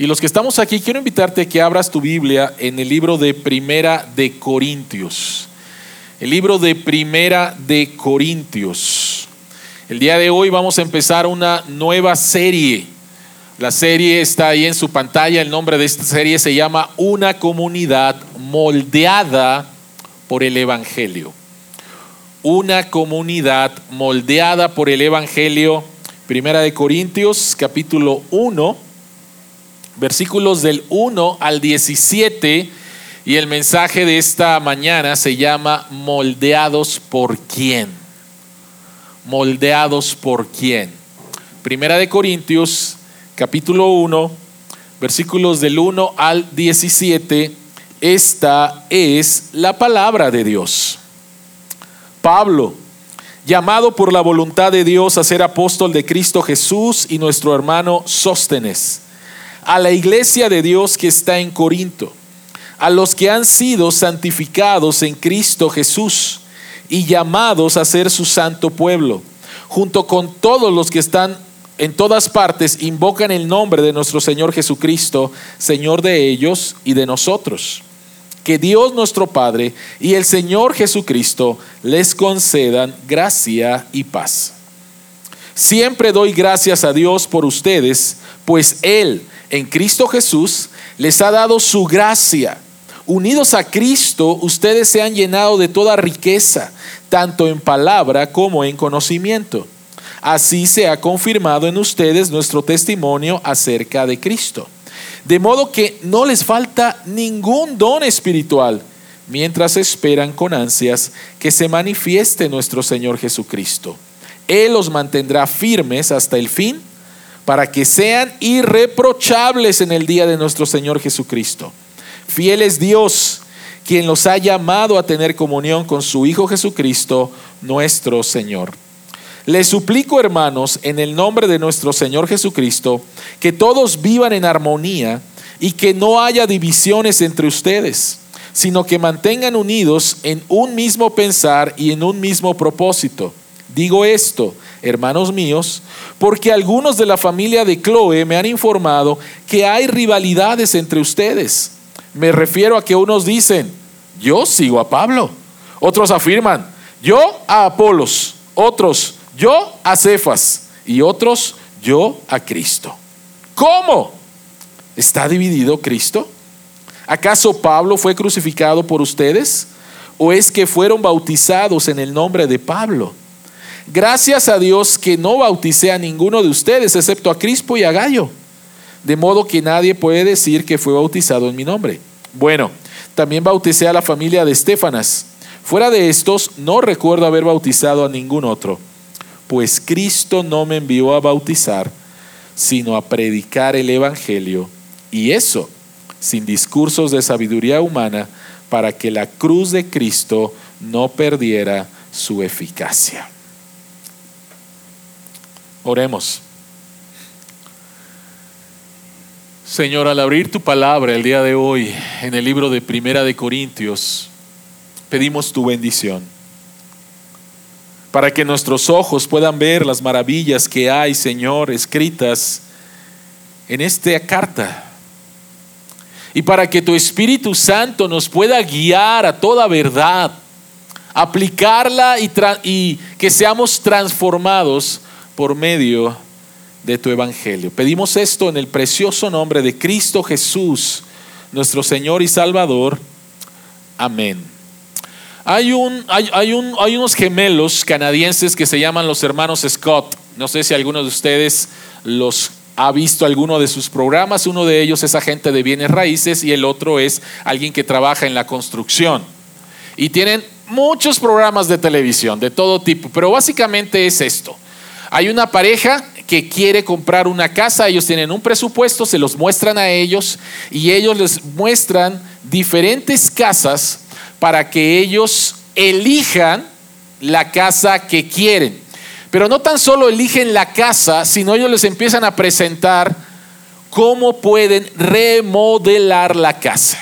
Y los que estamos aquí, quiero invitarte a que abras tu Biblia en el libro de Primera de Corintios. El libro de Primera de Corintios. El día de hoy vamos a empezar una nueva serie. La serie está ahí en su pantalla. El nombre de esta serie se llama Una comunidad moldeada por el Evangelio. Una comunidad moldeada por el Evangelio. Primera de Corintios, capítulo 1 versículos del 1 al 17 y el mensaje de esta mañana se llama moldeados por quién. Moldeados por quién. Primera de Corintios, capítulo 1, versículos del 1 al 17. Esta es la palabra de Dios. Pablo, llamado por la voluntad de Dios a ser apóstol de Cristo Jesús y nuestro hermano Sóstenes a la iglesia de Dios que está en Corinto, a los que han sido santificados en Cristo Jesús y llamados a ser su santo pueblo, junto con todos los que están en todas partes, invocan el nombre de nuestro Señor Jesucristo, Señor de ellos y de nosotros. Que Dios nuestro Padre y el Señor Jesucristo les concedan gracia y paz. Siempre doy gracias a Dios por ustedes, pues Él en Cristo Jesús les ha dado su gracia. Unidos a Cristo, ustedes se han llenado de toda riqueza, tanto en palabra como en conocimiento. Así se ha confirmado en ustedes nuestro testimonio acerca de Cristo. De modo que no les falta ningún don espiritual mientras esperan con ansias que se manifieste nuestro Señor Jesucristo. Él los mantendrá firmes hasta el fin para que sean irreprochables en el día de nuestro Señor Jesucristo. Fiel es Dios, quien los ha llamado a tener comunión con su Hijo Jesucristo, nuestro Señor. Les suplico, hermanos, en el nombre de nuestro Señor Jesucristo, que todos vivan en armonía y que no haya divisiones entre ustedes, sino que mantengan unidos en un mismo pensar y en un mismo propósito. Digo esto, hermanos míos, porque algunos de la familia de Chloe me han informado que hay rivalidades entre ustedes. Me refiero a que unos dicen, yo sigo a Pablo. Otros afirman, yo a Apolos. Otros, yo a Cefas. Y otros, yo a Cristo. ¿Cómo? ¿Está dividido Cristo? ¿Acaso Pablo fue crucificado por ustedes? ¿O es que fueron bautizados en el nombre de Pablo? Gracias a Dios que no bauticé a ninguno de ustedes, excepto a Crispo y a Gallo. De modo que nadie puede decir que fue bautizado en mi nombre. Bueno, también bauticé a la familia de Estefanas. Fuera de estos, no recuerdo haber bautizado a ningún otro, pues Cristo no me envió a bautizar, sino a predicar el Evangelio, y eso sin discursos de sabiduría humana, para que la cruz de Cristo no perdiera su eficacia. Oremos. Señor, al abrir tu palabra el día de hoy en el libro de Primera de Corintios, pedimos tu bendición para que nuestros ojos puedan ver las maravillas que hay, Señor, escritas en esta carta. Y para que tu Espíritu Santo nos pueda guiar a toda verdad, aplicarla y, y que seamos transformados por medio de tu Evangelio. Pedimos esto en el precioso nombre de Cristo Jesús, nuestro Señor y Salvador. Amén. Hay, un, hay, un, hay unos gemelos canadienses que se llaman los hermanos Scott. No sé si alguno de ustedes los ha visto alguno de sus programas. Uno de ellos es agente de bienes raíces y el otro es alguien que trabaja en la construcción. Y tienen muchos programas de televisión de todo tipo, pero básicamente es esto. Hay una pareja que quiere comprar una casa, ellos tienen un presupuesto, se los muestran a ellos y ellos les muestran diferentes casas para que ellos elijan la casa que quieren. Pero no tan solo eligen la casa, sino ellos les empiezan a presentar cómo pueden remodelar la casa.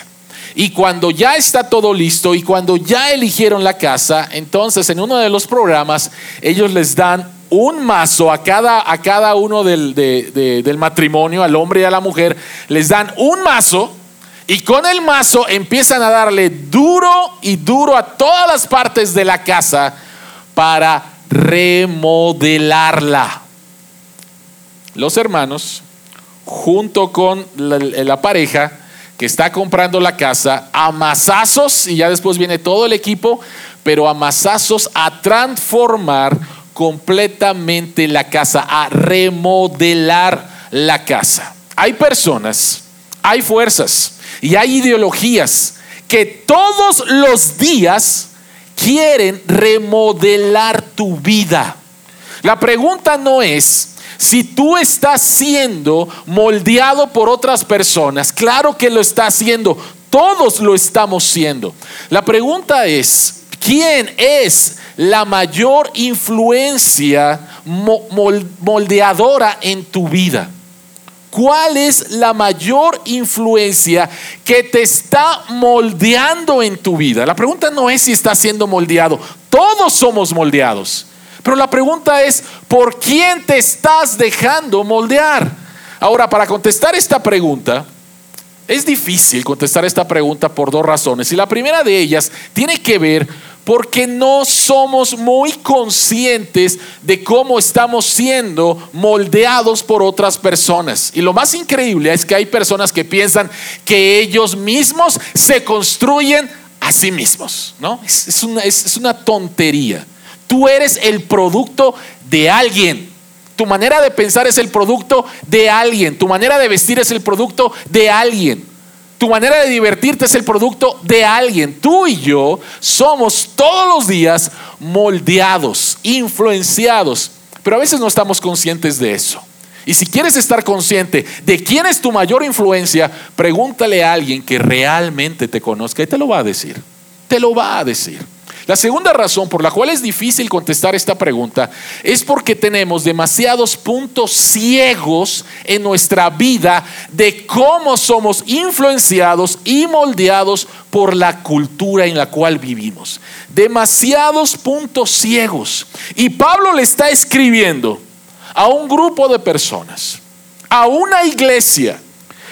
Y cuando ya está todo listo y cuando ya eligieron la casa, entonces en uno de los programas ellos les dan un mazo a cada, a cada uno del, del matrimonio, al hombre y a la mujer, les dan un mazo y con el mazo empiezan a darle duro y duro a todas las partes de la casa para remodelarla. Los hermanos, junto con la, pareja que está comprando la casa, a masazos, y ya después viene todo el equipo, pero a a transformar completamente la casa, a remodelar la casa. Hay personas, hay fuerzas y hay ideologías que todos los días quieren remodelar tu vida. La pregunta no es si tú estás siendo moldeado por otras personas. Claro que lo está haciendo. Todos lo estamos siendo. La pregunta es, ¿quién es la mayor influencia moldeadora en tu vida? ¿Cuál es la mayor influencia que te está moldeando en tu vida? La pregunta no es si estás siendo moldeado. Todos somos moldeados. Pero la pregunta es, ¿por quién te estás dejando moldear? Ahora, para contestar esta pregunta, es difícil contestar esta pregunta por dos razones. Y la primera de ellas tiene que ver porque no somos muy conscientes de cómo estamos siendo moldeados por otras personas. Y lo más increíble es que hay personas que piensan que ellos mismos se construyen a sí mismos, ¿no? Es, una, es una tontería. Tú eres el producto de alguien. Tu manera de pensar es el producto de alguien. Tu manera de vestir es el producto de alguien. Tu manera de divertirte es el producto de alguien. Tú y yo somos todos los días moldeados, influenciados, pero a veces no estamos conscientes de eso. Y si quieres estar consciente de quién es tu mayor influencia, pregúntale a alguien que realmente te conozca y te lo va a decir. Te lo va a decir. La segunda razón por la cual es difícil contestar esta pregunta es porque tenemos demasiados puntos ciegos en nuestra vida de cómo somos influenciados y moldeados por la cultura en la cual vivimos. Demasiados puntos ciegos. Y Pablo le está escribiendo a un grupo de personas, a una iglesia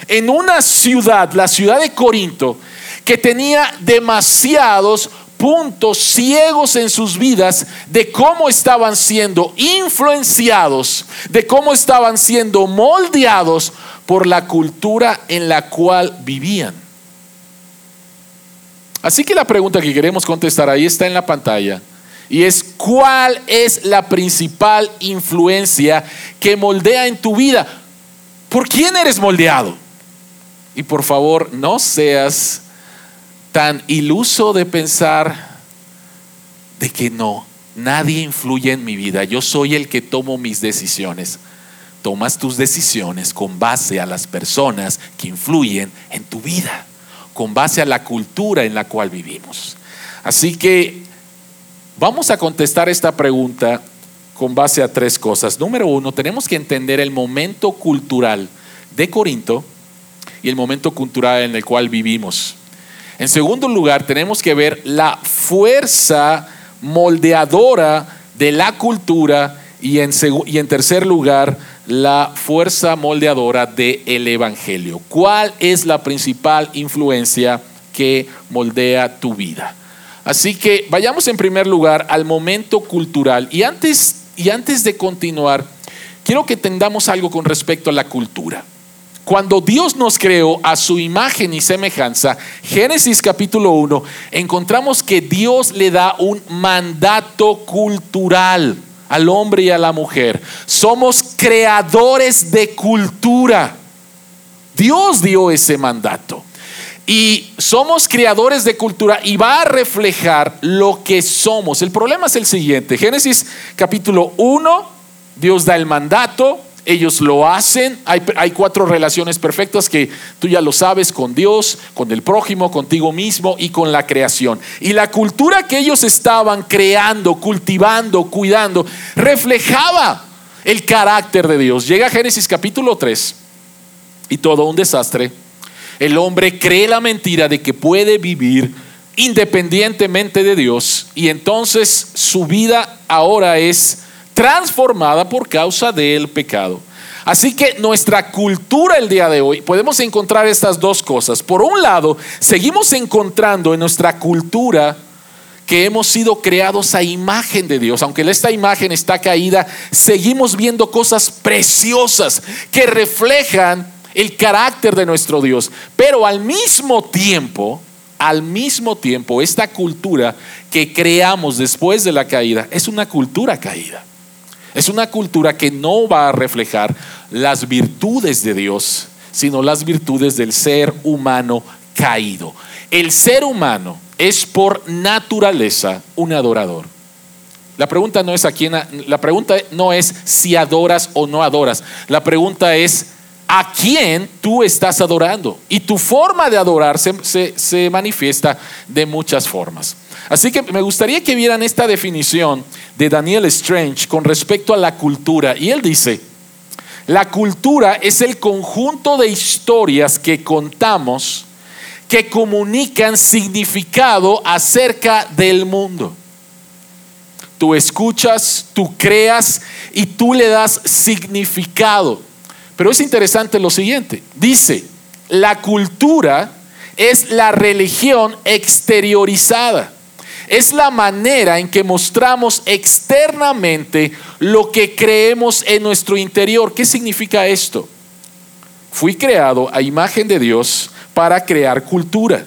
en una ciudad, la ciudad de Corinto, que tenía demasiados puntos ciegos en sus vidas de cómo estaban siendo influenciados, de cómo estaban siendo moldeados por la cultura en la cual vivían. Así que la pregunta que queremos contestar ahí está en la pantalla. Y es, ¿cuál es la principal influencia que moldea en tu vida? ¿Por quién eres moldeado? Y por favor, no seas tan iluso de pensar de que no, nadie influye en mi vida, yo soy el que tomo mis decisiones. Tomas tus decisiones con base a las personas que influyen en tu vida, con base a la cultura en la cual vivimos. Así que vamos a contestar esta pregunta con base a tres cosas. Número uno, tenemos que entender el momento cultural de Corinto y el momento cultural en el cual vivimos. En segundo lugar, tenemos que ver la fuerza moldeadora de la cultura y en, tercer lugar, la fuerza moldeadora del Evangelio. ¿Cuál es la principal influencia que moldea tu vida? Así que vayamos en primer lugar al momento cultural. Y antes, y antes de continuar, quiero que entendamos algo con respecto a la cultura. Cuando Dios nos creó a su imagen y semejanza, Génesis capítulo 1, encontramos que Dios le da un mandato cultural al hombre y a la mujer. Somos creadores de cultura. Dios dio ese mandato. Y somos creadores de cultura y va a reflejar lo que somos. El problema es el siguiente. Génesis capítulo 1, Dios da el mandato, ellos lo hacen. Hay, cuatro relaciones perfectas que tú ya lo sabes con Dios, con el prójimo, contigo mismo y con la creación. Y la cultura que ellos estaban creando, cultivando, cuidando, reflejaba el carácter de Dios. Llega Génesis capítulo 3 y todo un desastre. El hombre cree la mentira de que puede vivir independientemente de Dios y entonces su vida ahora es transformada por causa del pecado. Así que nuestra cultura el día de hoy podemos encontrar estas dos cosas. Por un lado, seguimos encontrando en nuestra cultura que hemos sido creados a imagen de Dios. Aunque esta imagen está caída, seguimos viendo cosas preciosas que reflejan el carácter de nuestro Dios. Pero al mismo tiempo, al mismo tiempo, esta cultura que creamos después de la caída es una cultura caída. Es una cultura que no va a reflejar las virtudes de Dios, sino las virtudes del ser humano caído. El ser humano es por naturaleza un adorador. La pregunta no es a quién, la pregunta no es si adoras o no adoras. La pregunta es a quién tú estás adorando. Y tu forma de adorar se, se manifiesta de muchas formas. Así que me gustaría que vieran esta definición de Daniel Strange con respecto a la cultura. Y él dice, la cultura es el conjunto de historias que contamos que comunican significado acerca del mundo. Tú escuchas, tú creas y tú le das significado. Pero es interesante lo siguiente. Dice, la cultura es la religión exteriorizada. Es la manera en que mostramos externamente lo que creemos en nuestro interior. ¿Qué significa esto? Fui creado a imagen de Dios para crear cultura.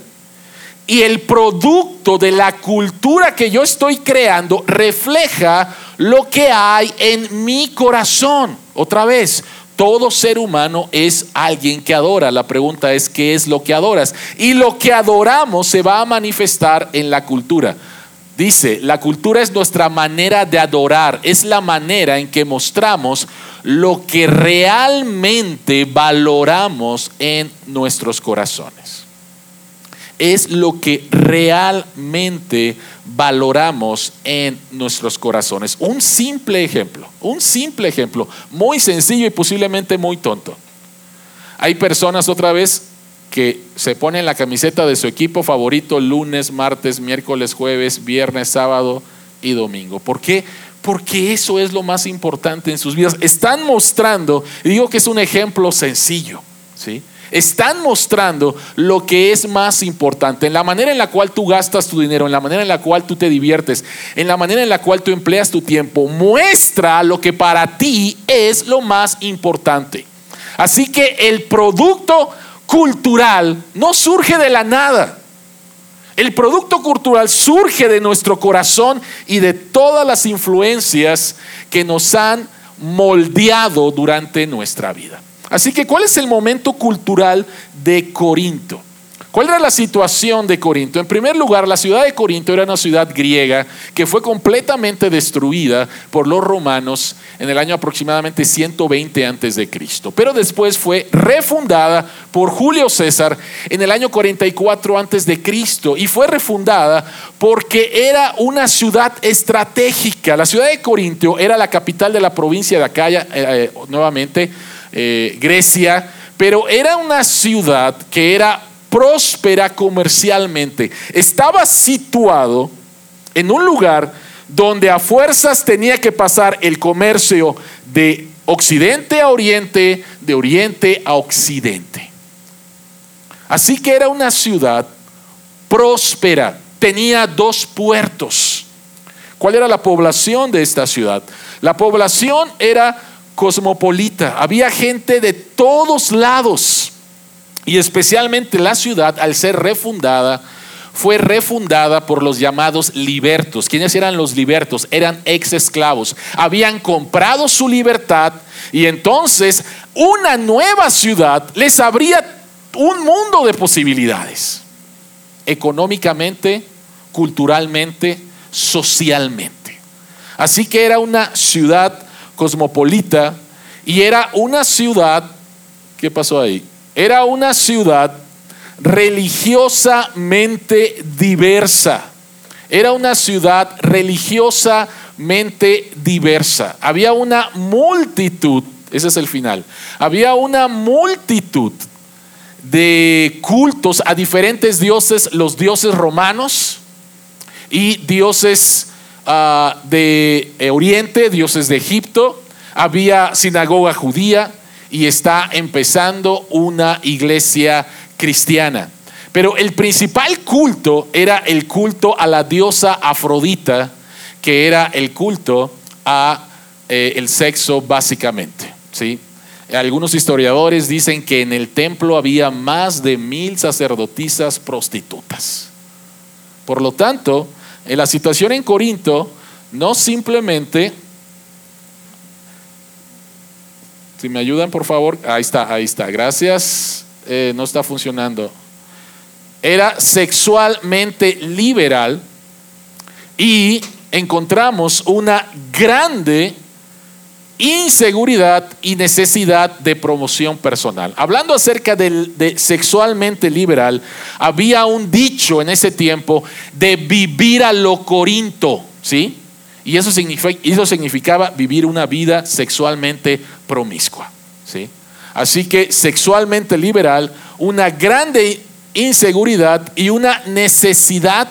Y el producto de la cultura que yo estoy creando refleja lo que hay en mi corazón. Otra vez, todo ser humano es alguien que adora. La pregunta es, ¿qué es lo que adoras? Y lo que adoramos se va a manifestar en la cultura. Dice, la cultura es nuestra manera de adorar, es la manera en que mostramos lo que realmente valoramos en nuestros corazones. Es lo que realmente valoramos en nuestros corazones. Un simple ejemplo, un simple ejemplo, muy sencillo y posiblemente muy tonto. Hay personas otra vez que se ponen la camiseta de su equipo favorito lunes, martes, miércoles, jueves, viernes, sábado y domingo. ¿Por qué? Porque eso es lo más importante en sus vidas. Están mostrando, digo que es un ejemplo sencillo, ¿sí? Están mostrando lo que es más importante, en la manera en la cual tú gastas tu dinero, en la manera en la cual tú te diviertes, en la manera en la cual tú empleas tu tiempo. Muestra lo que para ti es lo más importante. Así que el producto cultural no surge de la nada. El producto cultural surge de nuestro corazón y de todas las influencias que nos han moldeado durante nuestra vida. Así que, ¿cuál es el momento cultural de Corinto? ¿Cuál era la situación de Corinto? En primer lugar, la ciudad de Corinto era una ciudad griega que fue completamente destruida por los romanos en el año aproximadamente 120 antes de Cristo. Pero después fue refundada por Julio César en el año 44 antes de Cristo y fue refundada porque era una ciudad estratégica. La ciudad de Corinto era la capital de la provincia de Acaya, eh, eh, nuevamente eh, Grecia, pero era una ciudad que era próspera comercialmente. Estaba situado en un lugar donde a fuerzas tenía que pasar el comercio de occidente a oriente, de oriente a occidente. Así que era una ciudad próspera, tenía dos puertos. ¿Cuál era la población de esta ciudad? La población era cosmopolita, había gente de todos lados. Y especialmente la ciudad, al ser refundada, fue refundada por los llamados libertos. ¿Quiénes eran los libertos? Eran ex esclavos. Habían comprado su libertad y entonces una nueva ciudad les abría un mundo de posibilidades. Económicamente, culturalmente, socialmente. Así que era una ciudad cosmopolita y era una ciudad, ¿qué pasó ahí? Era una ciudad religiosamente diversa. Era una ciudad religiosamente diversa. Había una multitud, ese es el final, había una multitud de cultos a diferentes dioses, los dioses romanos y dioses ah, de Oriente, dioses de Egipto, había sinagoga judía y está empezando una iglesia cristiana. Pero el principal culto era el culto a la diosa Afrodita, que era el culto a eh, el sexo básicamente. ¿sí? Algunos historiadores dicen que en el templo había más de mil sacerdotisas prostitutas. Por lo tanto, en la situación en Corinto no simplemente, si me ayudan por favor, ahí está, ahí está, gracias, eh, no está funcionando. Era sexualmente liberal y encontramos una grande inseguridad y necesidad de promoción personal. Hablando acerca de sexualmente liberal, había un dicho en ese tiempo de vivir a lo corinto, ¿sí? Y eso, eso significaba vivir una vida sexualmente promiscua, ¿sí? Así que sexualmente liberal, una grande inseguridad y una necesidad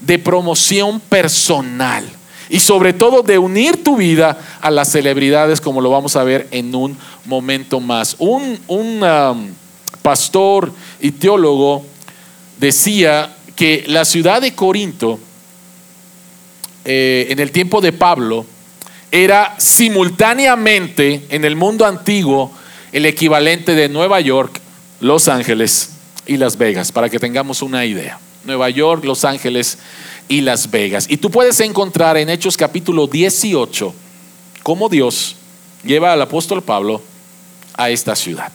de promoción personal y sobre todo de unir tu vida a las celebridades como lo vamos a ver en un momento más. Un, um, pastor y teólogo decía que la ciudad de Corinto eh, en el tiempo de Pablo era simultáneamente en el mundo antiguo el equivalente de Nueva York, Los Ángeles y Las Vegas, para que tengamos una idea. Nueva York, Los Ángeles y Las Vegas. Y tú puedes encontrar en Hechos capítulo 18 cómo Dios lleva al apóstol Pablo a esta ciudad.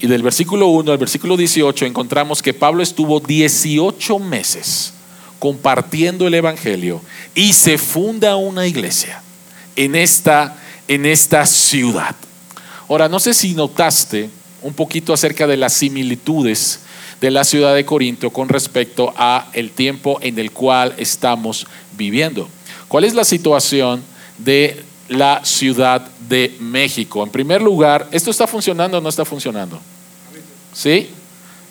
Y del versículo 1 al versículo 18 encontramos que Pablo estuvo 18 meses compartiendo el Evangelio y se funda una iglesia en esta, en esta ciudad. Ahora, no sé si notaste un poquito acerca de las similitudes de la ciudad de Corinto con respecto a el tiempo en el cual estamos viviendo. ¿Cuál es la situación de la Ciudad de México? En primer lugar, ¿esto está funcionando o no está funcionando? ¿Sí?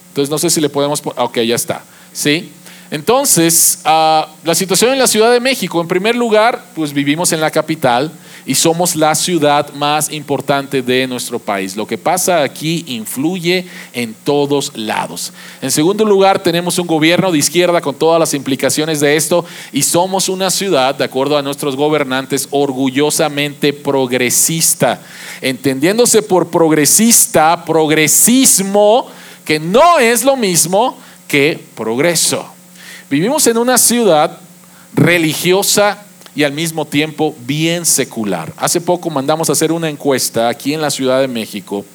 Entonces no sé si le podemos... Ok, ya está. ¿Sí? Entonces, ah, la situación en la Ciudad de México, en primer lugar, pues vivimos en la capital y somos la ciudad más importante de nuestro país. Lo que pasa aquí influye en todos lados. En segundo lugar, tenemos un gobierno de izquierda con todas las implicaciones de esto y somos una ciudad, de acuerdo a nuestros gobernantes, orgullosamente progresista. Entendiéndose por progresista, progresismo, que no es lo mismo que progreso. Vivimos en una ciudad religiosa y al mismo tiempo bien secular. Hace poco mandamos a hacer una encuesta aquí en la Ciudad de México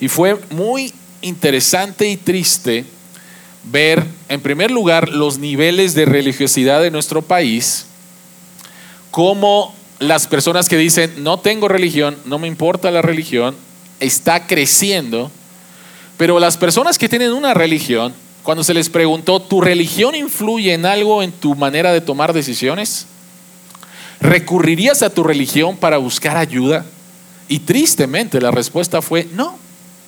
y fue muy interesante y triste ver, en primer lugar, los niveles de religiosidad de nuestro país, cómo las personas que dicen, no tengo religión, no me importa la religión, está creciendo, pero las personas que tienen una religión, cuando se les preguntó, ¿tu religión influye en algo en tu manera de tomar decisiones? ¿Recurrirías a tu religión para buscar ayuda? Y tristemente la respuesta fue, no,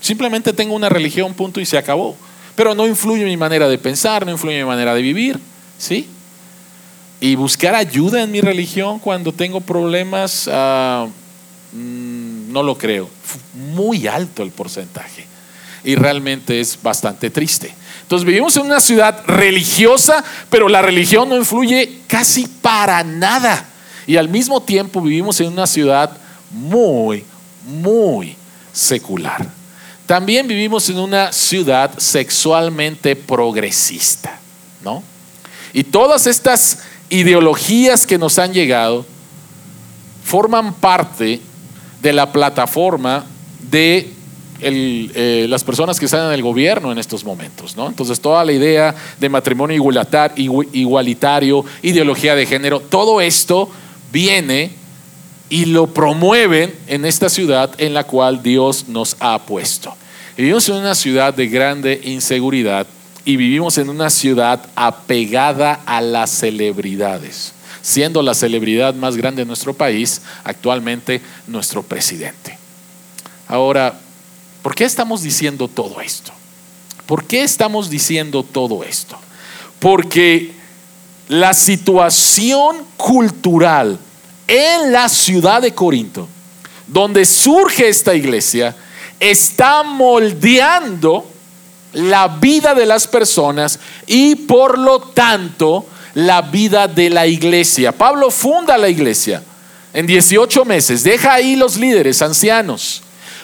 simplemente tengo una religión, punto y se acabó. Pero no influye en mi manera de pensar, no influye mi manera de vivir, ¿sí? Y buscar ayuda en mi religión cuando tengo problemas, ah, mm, no lo creo. Muy alto el porcentaje. Y realmente es bastante triste. Entonces vivimos en una ciudad religiosa, pero la religión no influye casi para nada. Y al mismo tiempo vivimos en una ciudad muy, muy secular. También vivimos en una ciudad sexualmente progresista, ¿no? Y todas estas ideologías que nos han llegado forman parte de la plataforma de eh, las personas que están en el gobierno en estos momentos. ¿no? Entonces, toda la idea de matrimonio igualitario, ideología de género, todo esto viene y lo promueven en esta ciudad en la cual Dios nos ha puesto. Vivimos en una ciudad de grande inseguridad y vivimos en una ciudad apegada a las celebridades, siendo la celebridad más grande de nuestro país actualmente nuestro presidente. Ahora, ¿Por qué estamos diciendo todo esto? ¿Por qué estamos diciendo todo esto? Porque la situación cultural en la ciudad de Corinto, donde surge esta iglesia, está moldeando la vida de las personas y por lo tanto la vida de la iglesia. Pablo funda la iglesia en 18 meses, deja ahí los líderes ancianos.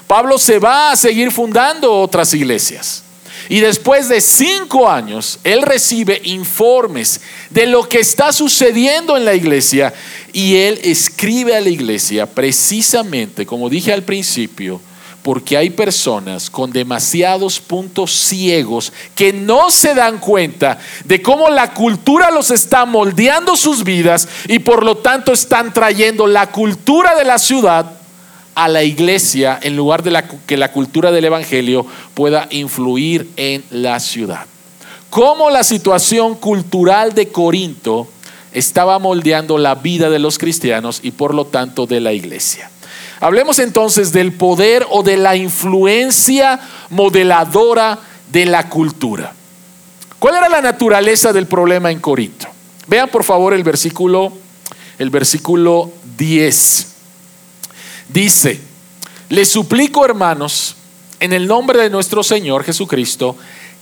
Pablo se va a seguir fundando otras iglesias. Y después de cinco años, él recibe informes de lo que está sucediendo en la iglesia y él escribe a la iglesia precisamente, como dije al principio, porque hay personas con demasiados puntos ciegos que no se dan cuenta de cómo la cultura los está moldeando sus vidas y por lo tanto están trayendo la cultura de la ciudad a la iglesia en lugar de que la cultura del Evangelio pueda influir en la ciudad. Cómo la situación cultural de Corinto estaba moldeando la vida de los cristianos y por lo tanto de la iglesia. Hablemos entonces del poder o de la influencia modeladora de la cultura. ¿Cuál era la naturaleza del problema en Corinto? Vean por favor el versículo el versículo 10. Dice, le suplico hermanos, en el nombre de nuestro Señor Jesucristo,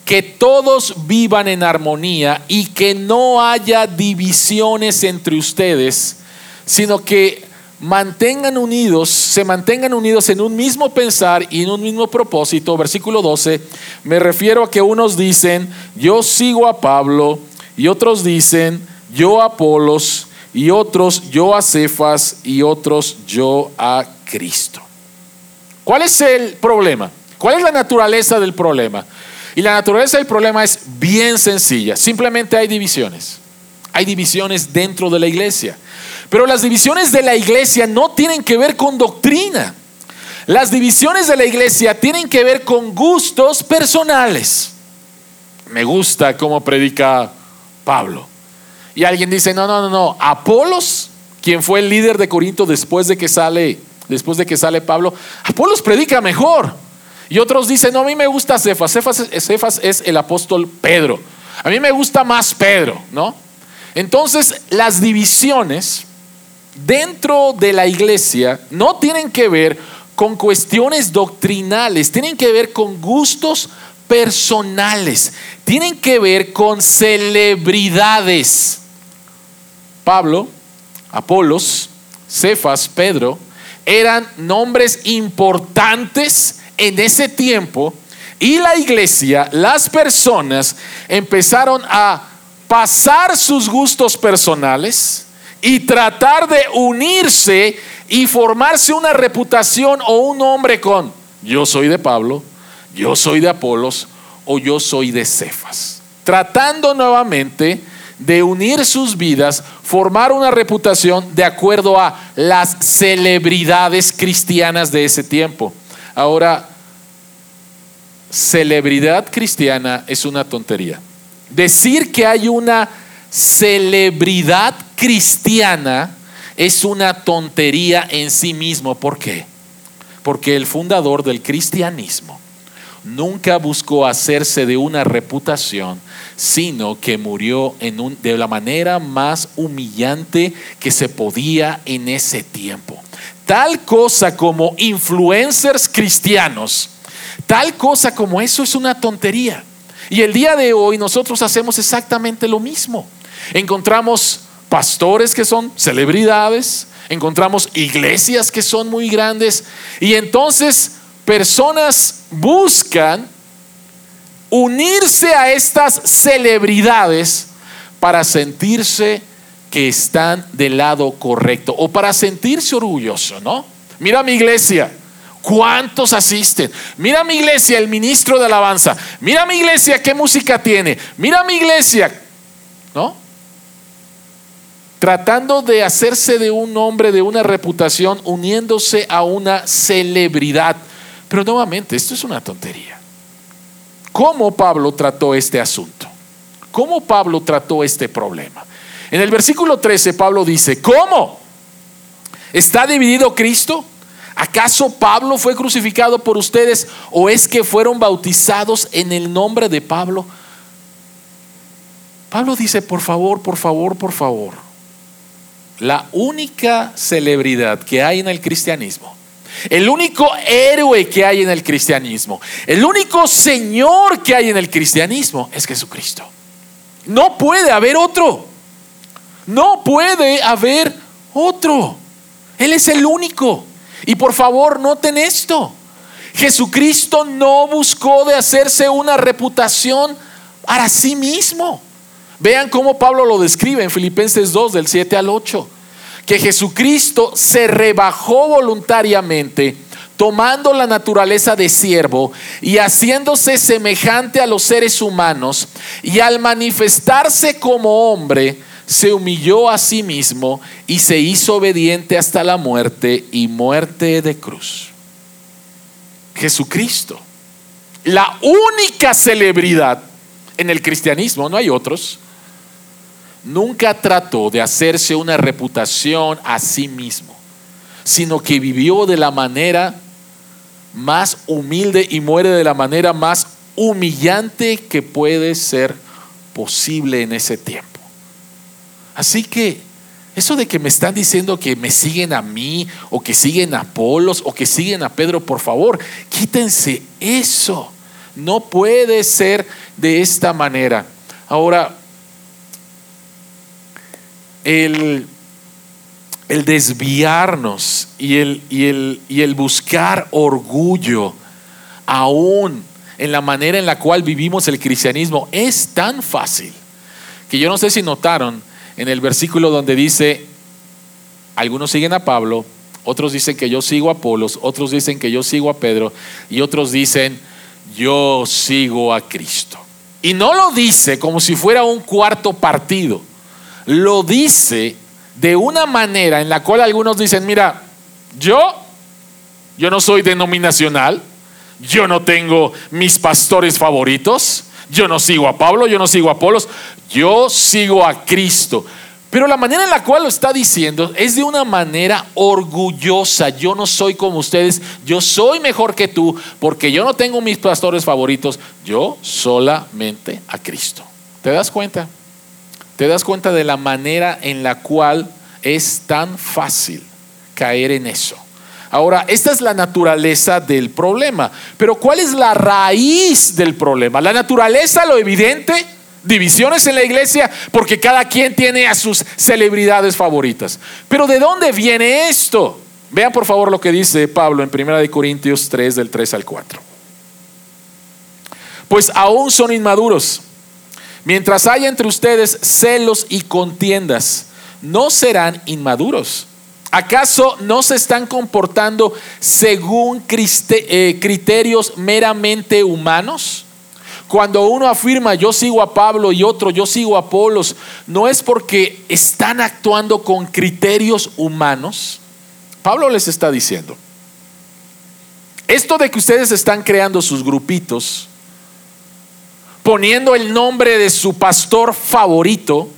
que todos vivan en armonía y que no haya divisiones entre ustedes, sino que mantengan unidos, se mantengan unidos en un mismo pensar y en un mismo propósito. Versículo 12, me refiero a que unos dicen, yo sigo a Pablo, y otros dicen, yo a Apolos, y otros, yo a Cefas, y otros, yo a Cristo. ¿Cuál es el problema? ¿Cuál es la naturaleza del problema? Y la naturaleza del problema es bien sencilla. Simplemente hay divisiones. Hay divisiones dentro de la iglesia. Pero las divisiones de la iglesia no tienen que ver con doctrina. Las divisiones de la iglesia tienen que ver con gustos personales. Me gusta cómo predica Pablo. Y alguien dice, no, no, no, no. Apolos, quien fue el líder de Corinto después de que sale después de que sale Pablo, Apolos predica mejor. Y otros dicen, no, a mí me gusta Cefas. Cefas, es el apóstol Pedro. A mí me gusta más Pedro, ¿no? Entonces, las divisiones dentro de la iglesia no tienen que ver con cuestiones doctrinales, tienen que ver con gustos personales, tienen que ver con celebridades. Pablo, Apolos, Cefas, Pedro, eran nombres importantes en ese tiempo y la iglesia, las personas empezaron a pasar sus gustos personales y tratar de unirse y formarse una reputación o un nombre con yo soy de Pablo, yo soy de Apolos o yo soy de Cefas. Tratando nuevamente de unir sus vidas, formar una reputación de acuerdo a las celebridades cristianas de ese tiempo. Ahora, celebridad cristiana es una tontería. Decir que hay una celebridad cristiana es una tontería en sí mismo. ¿Por qué? Porque el fundador del cristianismo nunca buscó hacerse de una reputación, sino que murió en un, de la manera más humillante que se podía en ese tiempo. Tal cosa como influencers cristianos, tal cosa como eso es una tontería. Y el día de hoy nosotros hacemos exactamente lo mismo. Encontramos pastores que son celebridades, encontramos iglesias que son muy grandes y entonces personas buscan unirse a estas celebridades para sentirse que están del lado correcto o para sentirse orgulloso, ¿no? Mira mi iglesia, ¿cuántos asisten? Mira mi iglesia, el ministro de alabanza. Mira mi iglesia, qué música tiene. Mira mi iglesia, ¿no? Tratando de hacerse de un hombre, de una reputación, uniéndose a una celebridad. Pero nuevamente, esto es una tontería. ¿Cómo Pablo trató este asunto? ¿Cómo Pablo trató este problema? En el versículo 13 Pablo dice, ¿cómo? ¿Está dividido Cristo? ¿Acaso Pablo fue crucificado por ustedes o es que fueron bautizados en el nombre de Pablo? Pablo dice, por favor, por favor, por favor, la única celebridad que hay en el cristianismo, el único héroe que hay en el cristianismo, el único Señor que hay en el cristianismo es Jesucristo. No puede haber otro. No puede haber otro. Él es el único. Y por favor, noten esto. Jesucristo no buscó de hacerse una reputación para sí mismo. Vean cómo Pablo lo describe en Filipenses 2 del 7 al 8. Que Jesucristo se rebajó voluntariamente tomando la naturaleza de siervo y haciéndose semejante a los seres humanos, y al manifestarse como hombre, se humilló a sí mismo y se hizo obediente hasta la muerte y muerte de cruz. Jesucristo, la única celebridad en el cristianismo, no hay otros, nunca trató de hacerse una reputación a sí mismo, sino que vivió de la manera más humilde y muere de la manera más humillante que puede ser posible en ese tiempo. Así que eso de que me están diciendo que me siguen a mí o que siguen a Apolos o que siguen a Pedro, por favor, quítense eso. No puede ser de esta manera. Ahora, el, el desviarnos y el, y, el, y el buscar orgullo aún en la manera en la cual vivimos el cristianismo es tan fácil que yo no sé si notaron en el versículo donde dice, algunos siguen a Pablo, otros dicen que yo sigo a Apolos, otros dicen que yo sigo a Pedro y otros dicen, yo sigo a Cristo. Y no lo dice como si fuera un cuarto partido lo dice de una manera en la cual algunos dicen, mira, yo, yo no soy denominacional, yo no tengo mis pastores favoritos, yo no sigo a Pablo, yo no sigo a Apolos, yo sigo a Cristo. Pero la manera en la cual lo está diciendo es de una manera orgullosa. Yo no soy como ustedes, yo soy mejor que tú, porque yo no tengo mis pastores favoritos, yo solamente a Cristo. ¿Te das cuenta? Te das cuenta de la manera en la cual es tan fácil caer en eso. Ahora, esta es la naturaleza del problema, pero ¿cuál es la raíz del problema? La naturaleza, lo evidente, divisiones en la iglesia, porque cada quien tiene a sus celebridades favoritas. Pero ¿de dónde viene esto? Vean por favor lo que dice Pablo en 1 Corintios 3 del 3 al 4. Pues aún son inmaduros Mientras haya entre ustedes celos y contiendas, no serán inmaduros. ¿Acaso no se están comportando según eh, criterios meramente humanos? Cuando uno afirma yo sigo a Pablo y otro yo sigo a Apolos, ¿no es porque están actuando con criterios humanos? Pablo les está diciendo, esto de que ustedes están creando sus grupitos, poniendo el nombre de su pastor favorito,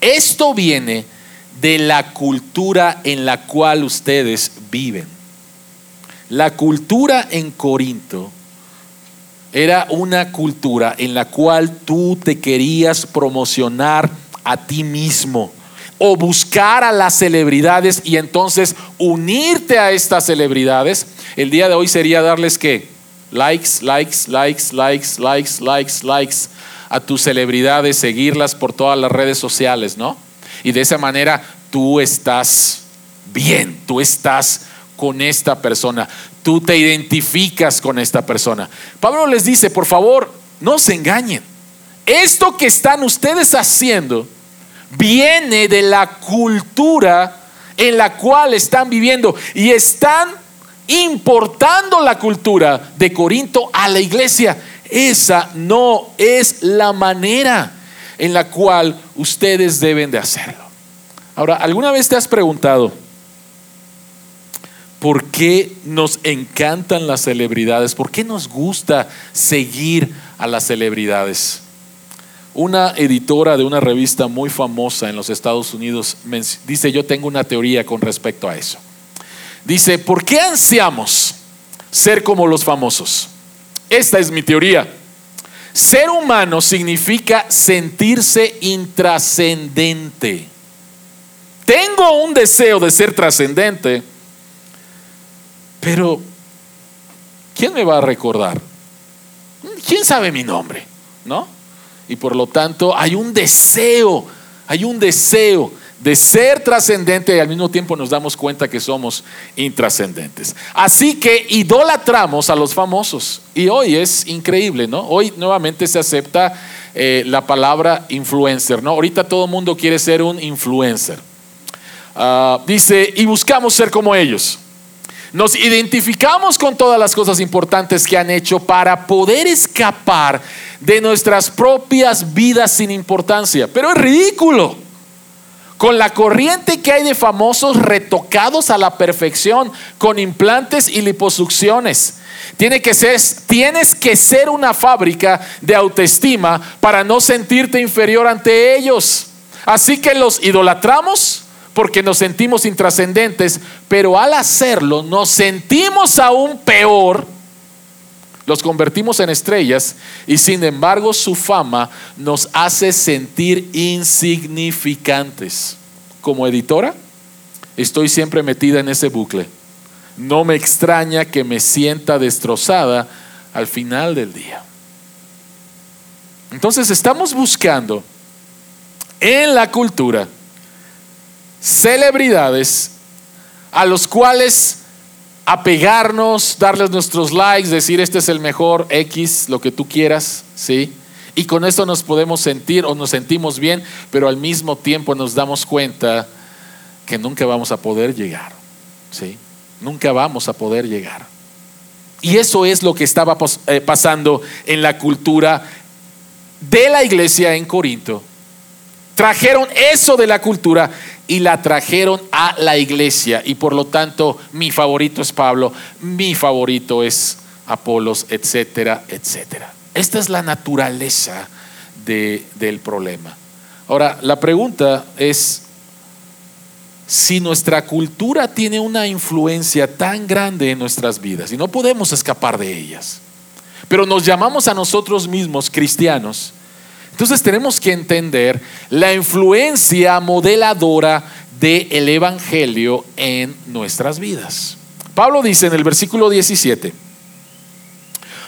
esto viene de la cultura en la cual ustedes viven. La cultura en Corinto era una cultura en la cual tú te querías promocionar a ti mismo o buscar a las celebridades y entonces unirte a estas celebridades. El día de hoy sería darles que likes, likes, likes, likes, likes, likes, likes a tus celebridades, seguirlas por todas las redes sociales, ¿no? Y de esa manera tú estás bien, tú estás con esta persona, tú te identificas con esta persona. Pablo les dice, por favor, no se engañen. Esto que están ustedes haciendo viene de la cultura en la cual están viviendo y están importando la cultura de Corinto a la iglesia. Esa no es la manera en la cual ustedes deben de hacerlo. Ahora, ¿alguna vez te has preguntado por qué nos encantan las celebridades? ¿Por qué nos gusta seguir a las celebridades? Una editora de una revista muy famosa en los Estados Unidos dice, yo tengo una teoría con respecto a eso. Dice, ¿por qué ansiamos ser como los famosos? Esta es mi teoría. ser humano significa sentirse intrascendente. Tengo un deseo de ser trascendente, pero ¿quién me va a recordar? ¿Quién sabe mi nombre? ¿No? Y por lo tanto hay un deseo, hay un deseo de ser trascendente y al mismo tiempo nos damos cuenta que somos intrascendentes. Así que idolatramos a los famosos. Y hoy es increíble, ¿no? Hoy nuevamente se acepta eh, la palabra influencer, ¿no? Ahorita todo el mundo quiere ser un influencer. Ah, dice, y buscamos ser como ellos. Nos identificamos con todas las cosas importantes que han hecho para poder escapar de nuestras propias vidas sin importancia. Pero es ridículo con la corriente que hay de famosos retocados a la perfección, con implantes y liposucciones. Tienes que ser una fábrica de autoestima para no sentirte inferior ante ellos. Así que los idolatramos porque nos sentimos intrascendentes, pero al hacerlo nos sentimos aún peor. Los convertimos en estrellas y sin embargo su fama nos hace sentir insignificantes. Como editora, estoy siempre metida en ese bucle. No me extraña que me sienta destrozada al final del día. Entonces estamos buscando en la cultura celebridades a los cuales apegarnos, darles nuestros likes, decir este es el mejor X, lo que tú quieras, ¿sí? Y con esto nos podemos sentir o nos sentimos bien, pero al mismo tiempo nos damos cuenta que nunca vamos a poder llegar, ¿sí? Nunca vamos a poder llegar. Y eso es lo que estaba eh, pasando en la cultura de la iglesia en Corinto. Trajeron eso de la cultura y la trajeron a la iglesia. Y por lo tanto, mi favorito es Pablo, mi favorito es Apolos, etcétera, etcétera. Esta es la naturaleza del problema. Ahora, la pregunta es, si nuestra cultura tiene una influencia tan grande en nuestras vidas y no podemos escapar de ellas, pero nos llamamos a nosotros mismos cristianos, entonces tenemos que entender la influencia modeladora del Evangelio en nuestras vidas. Pablo dice en el versículo 17,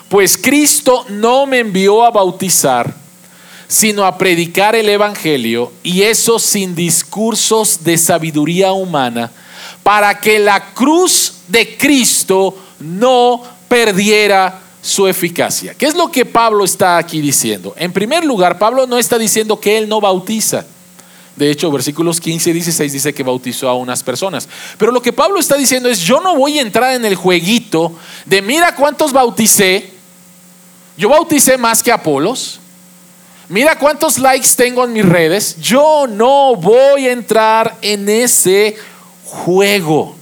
pues Cristo no me envió a bautizar, sino a predicar el Evangelio, y eso sin discursos de sabiduría humana, para que la cruz de Cristo no perdiera su eficacia. ¿Qué es lo que Pablo está aquí diciendo? En primer lugar, Pablo no está diciendo que él no bautiza. De hecho, versículos 15 y 16 dice que bautizó a unas personas. Pero lo que Pablo está diciendo es, yo no voy a entrar en el jueguito de mira cuántos bauticé. Yo bauticé más que Apolos. Mira cuántos likes tengo en mis redes. Yo no voy a entrar en ese juego.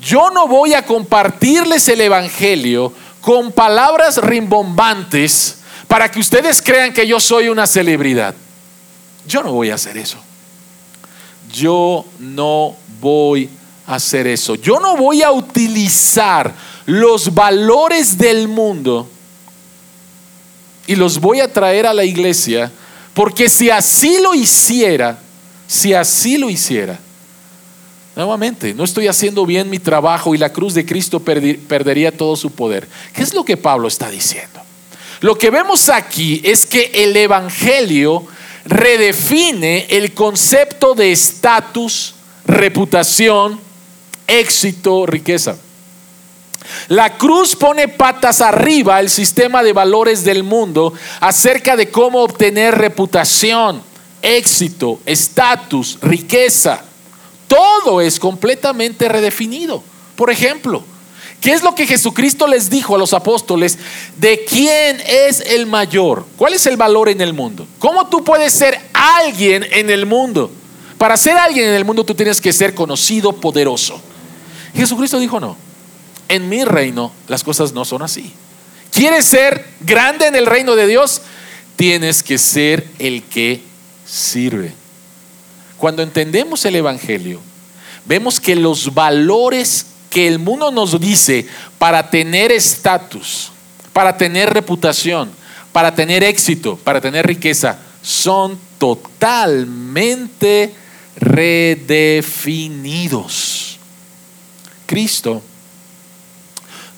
Yo no voy a compartirles el Evangelio con palabras rimbombantes para que ustedes crean que yo soy una celebridad. Yo no voy a hacer eso. Yo no voy a hacer eso. Yo no voy a utilizar los valores del mundo y los voy a traer a la iglesia, porque si así lo hiciera, si así lo hiciera, Nuevamente, no estoy haciendo bien mi trabajo y la cruz de Cristo perdería todo su poder. ¿Qué es lo que Pablo está diciendo? Lo que vemos aquí es que el Evangelio redefine el concepto de estatus, reputación, éxito, riqueza. La cruz pone patas arriba el sistema de valores del mundo acerca de cómo obtener reputación, éxito, estatus, riqueza. Todo es completamente redefinido. Por ejemplo, ¿qué es lo que Jesucristo les dijo a los apóstoles? ¿De quién es el mayor? ¿Cuál es el valor en el mundo? ¿Cómo tú puedes ser alguien en el mundo? Para ser alguien en el mundo tú tienes que ser conocido, poderoso. Jesucristo dijo no. En mi reino las cosas no son así. ¿Quieres ser grande en el reino de Dios? Tienes que ser el que sirve. Cuando entendemos el Evangelio, vemos que los valores que el mundo nos dice para tener estatus, para tener reputación, para tener éxito, para tener riqueza, son totalmente redefinidos. Cristo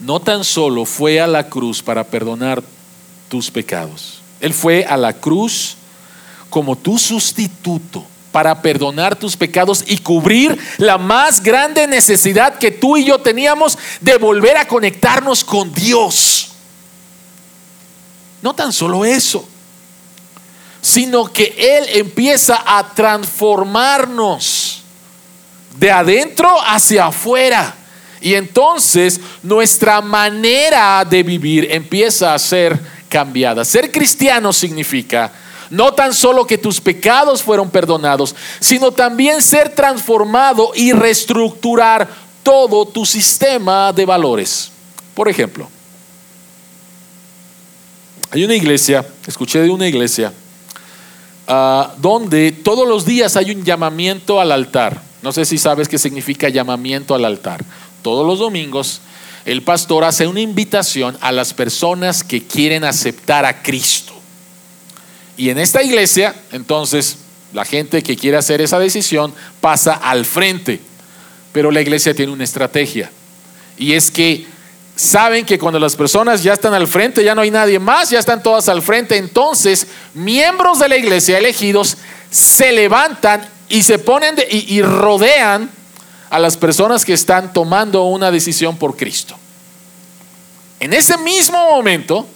no tan solo fue a la cruz para perdonar tus pecados, Él fue a la cruz como tu sustituto para perdonar tus pecados y cubrir la más grande necesidad que tú y yo teníamos de volver a conectarnos con Dios. No tan solo eso, sino que Él empieza a transformarnos de adentro hacia afuera. Y entonces nuestra manera de vivir empieza a ser cambiada. Ser cristiano significa no tan solo que tus pecados fueron perdonados, sino también ser transformado y reestructurar todo tu sistema de valores. Por ejemplo, hay una iglesia, escuché de una iglesia, ah, donde todos los días hay un llamamiento al altar. No sé si sabes qué significa llamamiento al altar. Todos los domingos el pastor hace una invitación a las personas que quieren aceptar a Cristo. Y en esta iglesia, entonces, la gente que quiere hacer esa decisión pasa al frente. Pero la iglesia tiene una estrategia. Y es que saben que cuando las personas ya están al frente, ya no hay nadie más, ya están todas al frente. Entonces, miembros de la iglesia elegidos se levantan y se ponen y, y rodean a las personas que están tomando una decisión por Cristo. En ese mismo momento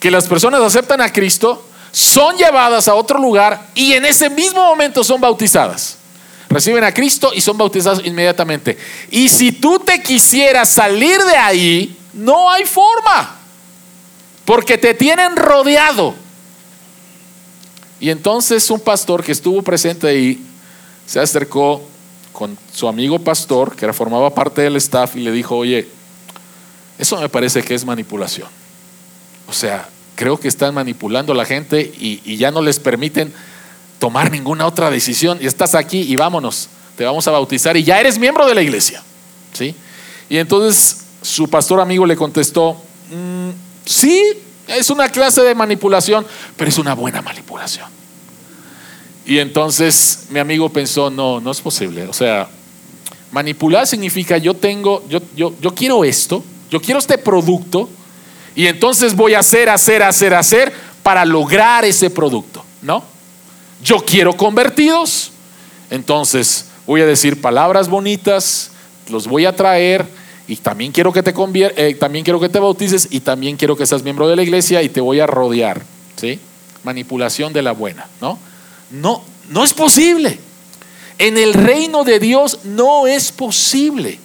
que las personas aceptan a Cristo, son llevadas a otro lugar y en ese mismo momento son bautizadas. Reciben a Cristo y son bautizados inmediatamente. Y si tú te quisieras salir de ahí, no hay forma, porque te tienen rodeado. Y entonces un pastor que estuvo presente ahí se acercó con su amigo pastor, que formaba parte del staff, y le dijo, oye, eso me parece que es manipulación. O sea, creo que están manipulando a la gente y, ya no les permiten tomar ninguna otra decisión. Y estás aquí y vámonos, te vamos a bautizar y ya eres miembro de la iglesia. ¿Sí? Y entonces su pastor amigo le contestó, mm, sí, es una clase de manipulación, pero es una buena manipulación. Y entonces mi amigo pensó, no, no es posible. O sea, manipular significa yo tengo, yo, yo, yo quiero esto, yo quiero este producto, y entonces voy a hacer, hacer, hacer, hacer para lograr ese producto, ¿no? Yo quiero convertidos, entonces voy a decir palabras bonitas, los voy a traer y también quiero que te eh, también quiero que te bautices y también quiero que seas miembro de la iglesia y te voy a rodear, ¿sí? Manipulación de la buena, ¿no? No, no es posible. En el reino de Dios no es posible,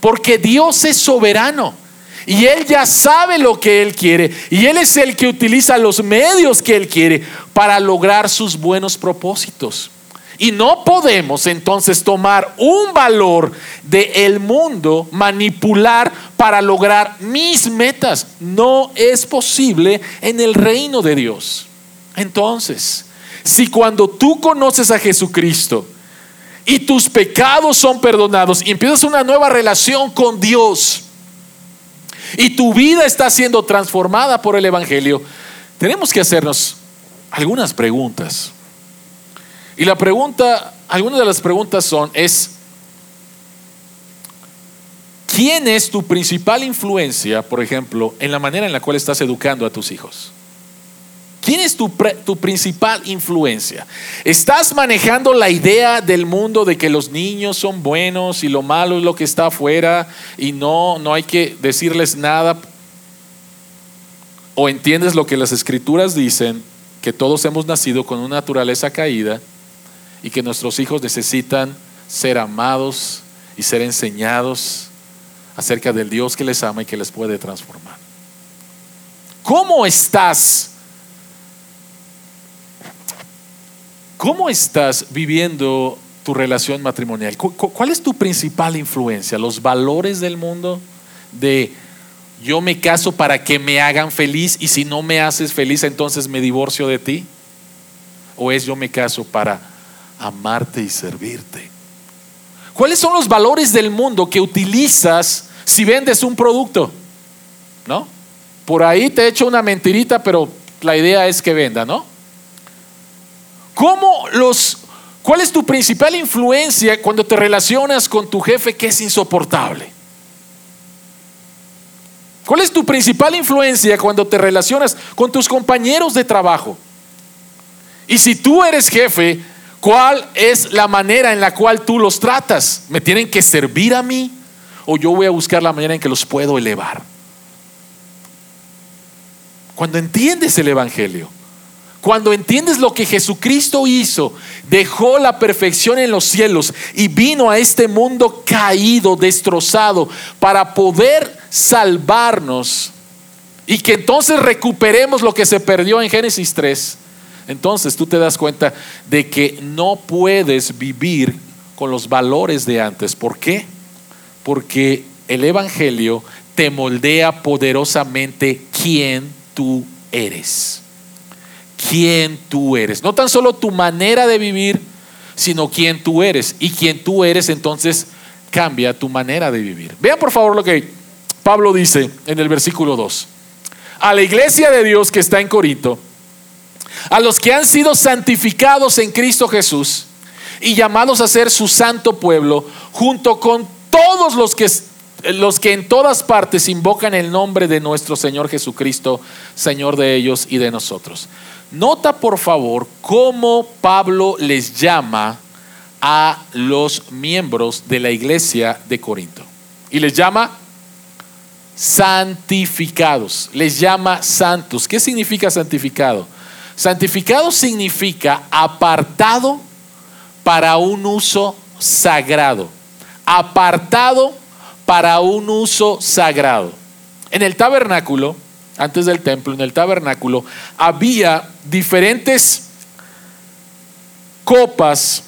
porque Dios es soberano. Y Él ya sabe lo que Él quiere. Y Él es el que utiliza los medios que Él quiere para lograr sus buenos propósitos. Y no podemos entonces tomar un valor del el mundo, manipular para lograr mis metas. No es posible en el reino de Dios. Entonces, si cuando tú conoces a Jesucristo y tus pecados son perdonados y empiezas una nueva relación con Dios, y tu vida está siendo transformada por el Evangelio, tenemos que hacernos algunas preguntas. Y la pregunta, algunas de las preguntas son, es, ¿quién es tu principal influencia, por ejemplo, en la manera en la cual estás educando a tus hijos? ¿Quién es tu, principal influencia? ¿Estás manejando la idea del mundo de que los niños son buenos y lo malo es lo que está afuera y no, no hay que decirles nada? ¿O entiendes lo que las escrituras dicen, que todos hemos nacido con una naturaleza caída y que nuestros hijos necesitan ser amados y ser enseñados acerca del Dios que les ama y que les puede transformar? ¿Cómo estás? ¿Cómo estás viviendo tu relación matrimonial? ¿Cuál es tu principal influencia? ¿Los valores del mundo? De yo me caso para que me hagan feliz y si no me haces feliz entonces me divorcio de ti? ¿O es yo me caso para amarte y servirte? ¿Cuáles son los valores del mundo que utilizas si vendes un producto? ¿No? Por ahí te he hecho una mentirita, pero la idea es que venda, ¿no? ¿Cómo los, ¿Cuál es tu principal influencia cuando te relacionas con tu jefe que es insoportable? ¿Cuál es tu principal influencia cuando te relacionas con tus compañeros de trabajo? Y si tú eres jefe, ¿cuál es la manera en la cual tú los tratas? ¿Me tienen que servir a mí? ¿O yo voy a buscar la manera en que los puedo elevar? Cuando entiendes el Evangelio, cuando entiendes lo que Jesucristo hizo, dejó la perfección en los cielos y vino a este mundo caído, destrozado, para poder salvarnos y que entonces recuperemos lo que se perdió en Génesis 3, entonces tú te das cuenta de que no puedes vivir con los valores de antes. ¿Por qué? Porque el Evangelio te moldea poderosamente quién tú eres quién tú eres. No tan solo tu manera de vivir, sino quién tú eres. Y quién tú eres entonces cambia tu manera de vivir. Vean por favor lo que Pablo dice en el versículo 2. A la iglesia de Dios que está en Corinto, a los que han sido santificados en Cristo Jesús y llamados a ser su santo pueblo, junto con todos los que los que en todas partes invocan el nombre de nuestro Señor Jesucristo, Señor de ellos y de nosotros. Nota por favor cómo Pablo les llama a los miembros de la iglesia de Corinto. Y les llama santificados, les llama santos. ¿Qué significa santificado? Santificado significa apartado para un uso sagrado. Apartado para un uso sagrado. En el tabernáculo, antes del templo, en el tabernáculo, había diferentes copas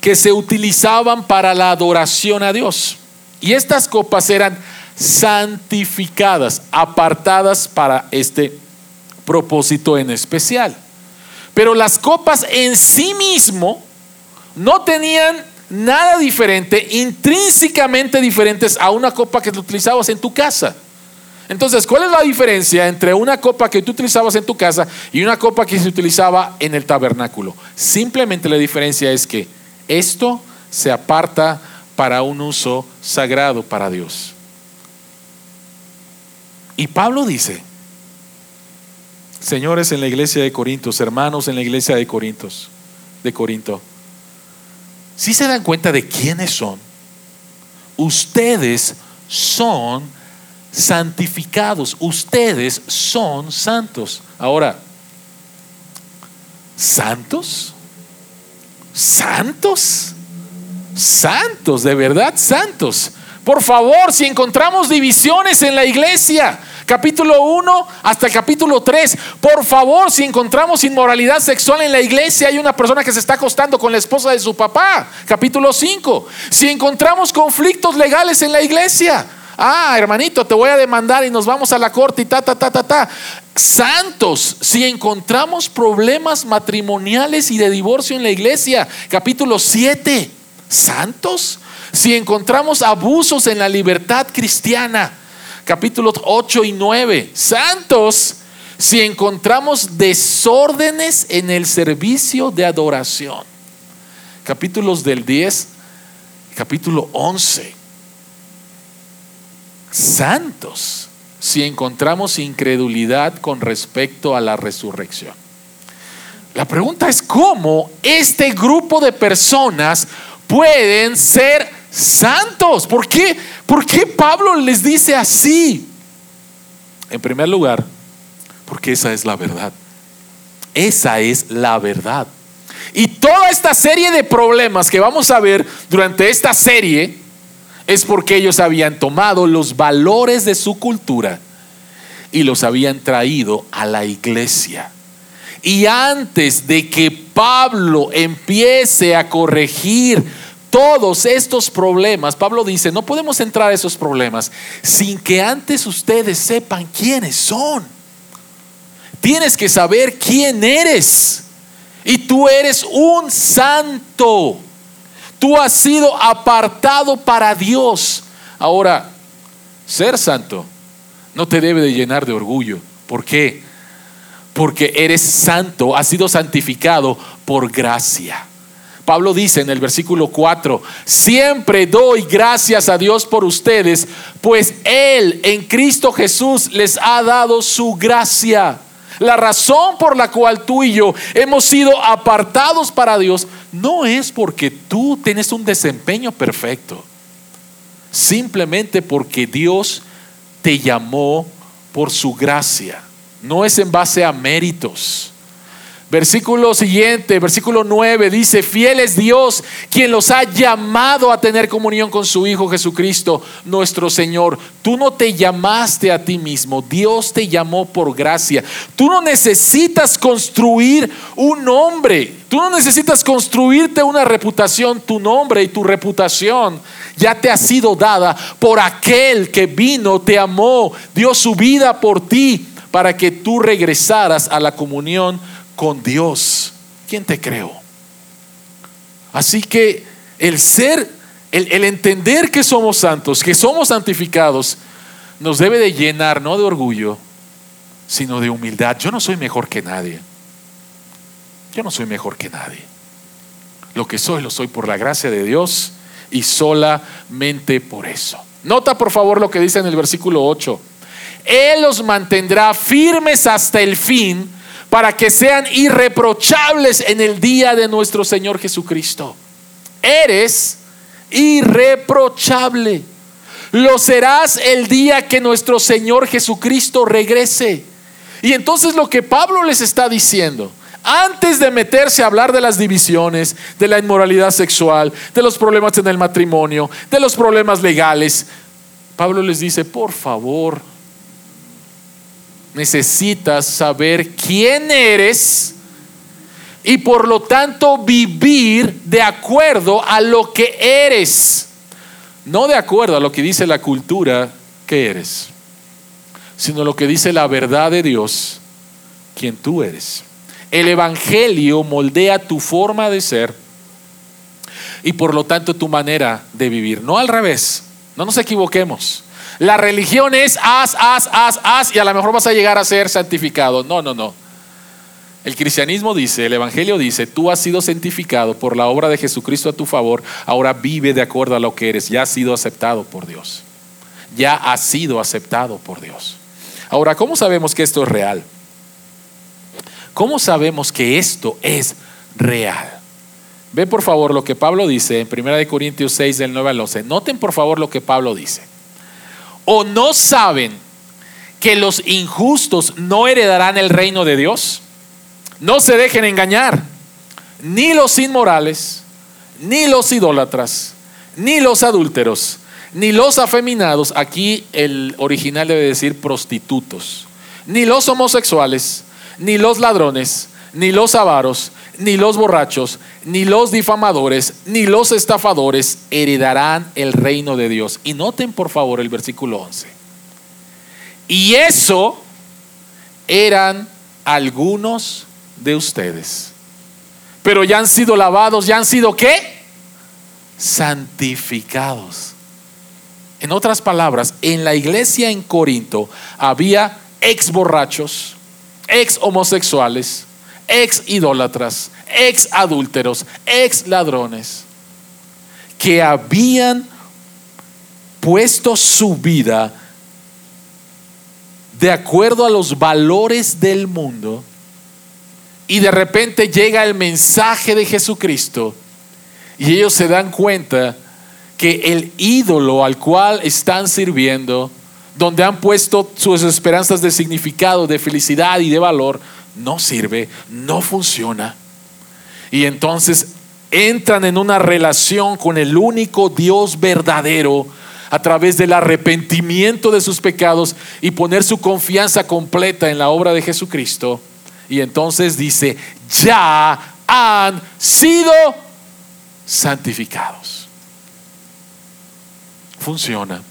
que se utilizaban para la adoración a Dios. Y estas copas eran santificadas, apartadas para este propósito en especial. Pero las copas en sí mismo no tenían nada diferente, intrínsecamente diferentes a una copa que utilizabas en tu casa. Entonces, ¿cuál es la diferencia entre una copa que tú utilizabas en tu casa y una copa que se utilizaba en el tabernáculo? Simplemente la diferencia es que esto se aparta para un uso sagrado para Dios. Y Pablo dice, señores en la iglesia de Corintios, hermanos en la iglesia de Corintios, de Corinto, si se dan cuenta de quiénes son, ustedes son santificados. Ustedes son santos. Ahora, ¿santos? ¿Santos? Santos, de verdad, santos. Por favor, si encontramos divisiones en la iglesia, capítulo 1 hasta el capítulo 3, por favor, si encontramos inmoralidad sexual en la iglesia, hay una persona que se está acostando con la esposa de su papá, capítulo 5. Si encontramos conflictos legales en la iglesia, ah, hermanito, te voy a demandar y nos vamos a la corte y ta, ta, ta, ta, ta. Santos, si encontramos problemas matrimoniales y de divorcio en la iglesia, capítulo 7, santos, si encontramos abusos en la libertad cristiana, capítulos 8 y 9, santos, si encontramos desórdenes en el servicio de adoración, capítulos del 10, capítulo 11 santos si encontramos incredulidad con respecto a la resurrección. La pregunta es cómo este grupo de personas pueden ser santos. ¿Por qué? ¿Por qué Pablo les dice así? En primer lugar, porque esa es la verdad. Esa es la verdad. Y toda esta serie de problemas que vamos a ver durante esta serie es porque ellos habían tomado los valores de su cultura y los habían traído a la iglesia. Y antes de que Pablo empiece a corregir todos estos problemas, Pablo dice, no podemos entrar a esos problemas sin que antes ustedes sepan quiénes son. Tienes que saber quién eres. Y tú eres un santo. Tú has sido apartado para Dios. Ahora, ser santo no te debe de llenar de orgullo. ¿Por qué? porque eres santo, has sido santificado por gracia. Pablo dice en el versículo 4, siempre doy gracias a Dios por ustedes, pues Él en Cristo Jesús les ha dado su gracia. La razón por la cual tú y yo hemos sido apartados para Dios no es porque tú tienes un desempeño perfecto, simplemente porque Dios te llamó por su gracia, no es en base a méritos. Versículo siguiente, versículo 9, dice, fiel es Dios quien los ha llamado a tener comunión con su Hijo Jesucristo, nuestro Señor. Tú no te llamaste a ti mismo, Dios te llamó por gracia. Tú no necesitas construir un nombre, tú no necesitas construirte una reputación, tu nombre y tu reputación ya te ha sido dada por aquel que vino, te amó, dio su vida por ti para que tú regresaras a la comunión con Dios. ¿Quién te creo? Así que el ser, el, entender que somos santos, que somos santificados, nos debe de llenar no de orgullo, sino de humildad. Yo no soy mejor que nadie. Yo no soy mejor que nadie. Lo que soy, lo soy por la gracia de Dios y solamente por eso. Nota por favor lo que dice en el versículo 8. Él los mantendrá firmes hasta el fin para que sean irreprochables en el día de nuestro Señor Jesucristo. Eres irreprochable. Lo serás el día que nuestro Señor Jesucristo regrese. Y entonces lo que Pablo les está diciendo, antes de meterse a hablar de las divisiones, de la inmoralidad sexual, de los problemas en el matrimonio, de los problemas legales, Pablo les dice, por favor, necesitas saber quién eres y por lo tanto vivir de acuerdo a lo que eres, no de acuerdo a lo que dice la cultura que eres, sino lo que dice la verdad de Dios, quien tú eres. El Evangelio moldea tu forma de ser y por lo tanto tu manera de vivir, no al revés, no nos equivoquemos. La religión es haz, haz, haz, haz y a lo mejor vas a llegar a ser santificado. No, no, no. El cristianismo dice, el Evangelio dice, tú has sido santificado por la obra de Jesucristo a tu favor, ahora vive de acuerdo a lo que eres, ya has sido aceptado por Dios. Ya has sido aceptado por Dios. Ahora, ¿cómo sabemos que esto es real? ¿Cómo sabemos que esto es real? Ve por favor lo que Pablo dice en 1 Corintios 6 del 9 al 11. Noten por favor lo que Pablo dice o no saben que los injustos no heredarán el reino de Dios? No se dejen engañar, ni los inmorales, ni los idólatras, ni los adúlteros, ni los afeminados, aquí el original debe decir prostitutos, ni los homosexuales, ni los ladrones, ni los avaros, ni los borrachos, ni los difamadores, ni los estafadores heredarán el reino de Dios. Y noten por favor el versículo 11. Y eso eran algunos de ustedes. Pero ya han sido lavados, ya han sido qué? Santificados. En otras palabras, en la iglesia en Corinto había ex borrachos, ex homosexuales, ex idólatras, ex adúlteros, ex ladrones, que habían puesto su vida de acuerdo a los valores del mundo y de repente llega el mensaje de Jesucristo y ellos se dan cuenta que el ídolo al cual están sirviendo, donde han puesto sus esperanzas de significado, de felicidad y de valor, no sirve, no funciona. Y entonces entran en una relación con el único Dios verdadero a través del arrepentimiento de sus pecados y poner su confianza completa en la obra de Jesucristo. Y entonces dice, ya han sido santificados. Funciona.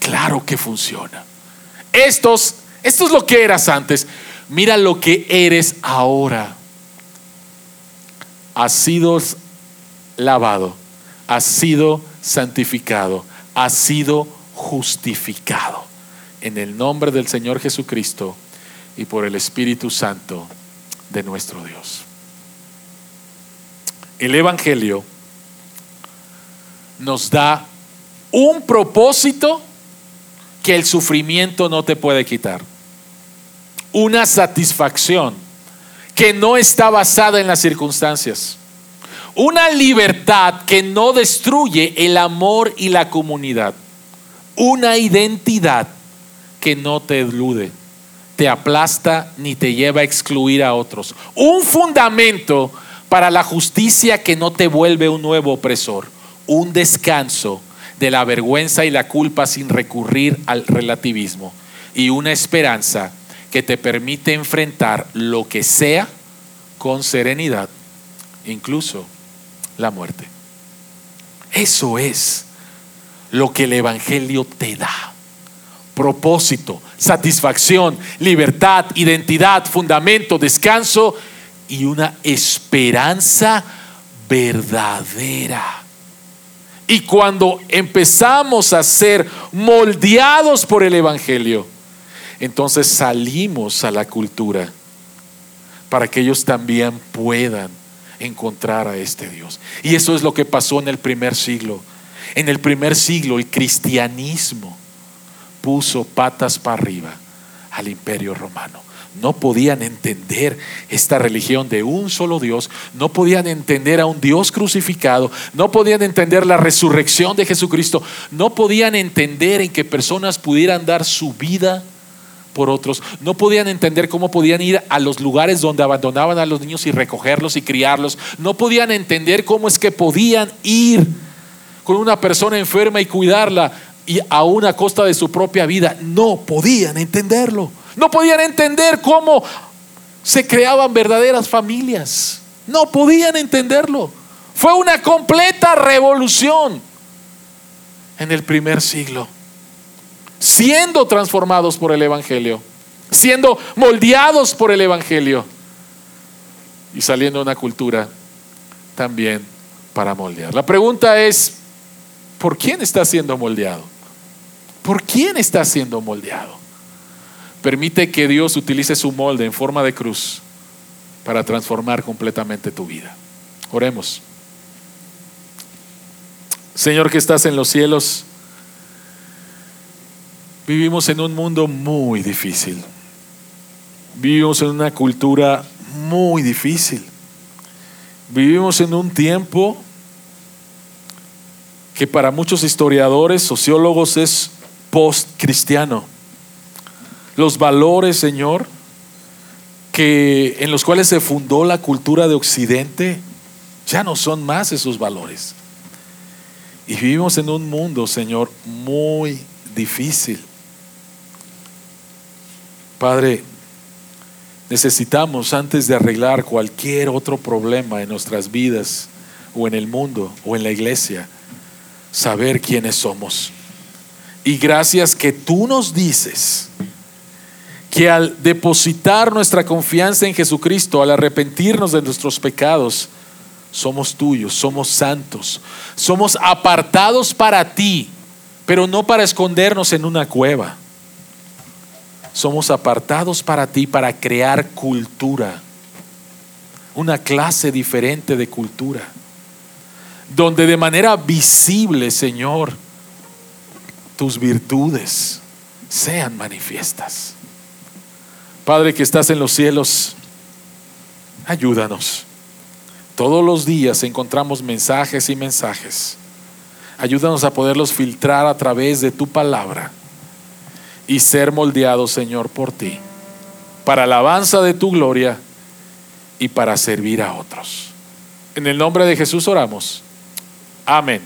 Claro que funciona. Estos, esto es lo que eras antes mira lo que eres ahora. Has sido lavado, has sido santificado, has sido justificado. En el nombre del Señor Jesucristo, y por el Espíritu Santo de nuestro Dios. El Evangelio nos da un propósito que el sufrimiento no te puede quitar. Una satisfacción que no está basada en las circunstancias. Una libertad que no destruye el amor y la comunidad. Una identidad que no te elude, te aplasta ni te lleva a excluir a otros. Un fundamento para la justicia que no te vuelve un nuevo opresor. Un descanso de la vergüenza y la culpa sin recurrir al relativismo. Y una esperanza que te permite enfrentar lo que sea con serenidad, incluso la muerte. Eso es lo que el Evangelio te da. Propósito, satisfacción, libertad, identidad, fundamento, descanso y una esperanza verdadera. Y cuando empezamos a ser moldeados por el Evangelio, entonces salimos a la cultura para que ellos también puedan encontrar a este Dios. Y eso es lo que pasó en el primer siglo. En el primer siglo el cristianismo puso patas para arriba al imperio romano. No podían entender esta religión de un solo Dios, no podían entender a un Dios crucificado, no podían entender la resurrección de Jesucristo, no podían entender en que personas pudieran dar su vida por otros, no podían entender cómo podían ir a los lugares donde abandonaban a los niños y recogerlos y criarlos, no podían entender cómo es que podían ir con una persona enferma y cuidarla y a una costa de su propia vida, no podían entenderlo, no podían entender cómo se creaban verdaderas familias, no podían entenderlo. Fue una completa revolución en el primer siglo siendo transformados por el Evangelio, siendo moldeados por el Evangelio y saliendo de una cultura también para moldear. La pregunta es, ¿por quién está siendo moldeado? ¿Por quién está siendo moldeado? Permite que Dios utilice su molde en forma de cruz para transformar completamente tu vida. Oremos. Señor que estás en los cielos, Vivimos en un mundo muy difícil. Vivimos en una cultura muy difícil. Vivimos en un tiempo que para muchos historiadores, sociólogos es post-cristiano. Los valores, Señor, que en los cuales se fundó la cultura de Occidente, ya no son más esos valores. Y vivimos en un mundo, Señor, muy difícil. Padre, necesitamos antes de arreglar cualquier otro problema en nuestras vidas o en el mundo o en la iglesia, saber quiénes somos. Y gracias que tú nos dices que al depositar nuestra confianza en Jesucristo, al arrepentirnos de nuestros pecados, somos tuyos, somos santos, somos apartados para ti, pero no para escondernos en una cueva somos apartados para ti para crear cultura, una clase diferente de cultura, donde de manera visible, Señor, tus virtudes sean manifiestas. Padre que estás en los cielos, ayúdanos. Todos los días encontramos mensajes y mensajes. Ayúdanos a poderlos filtrar a través de tu palabra y ser moldeado, Señor, por ti, para alabanza de tu gloria y para servir a otros. En el nombre de Jesús oramos. Amén.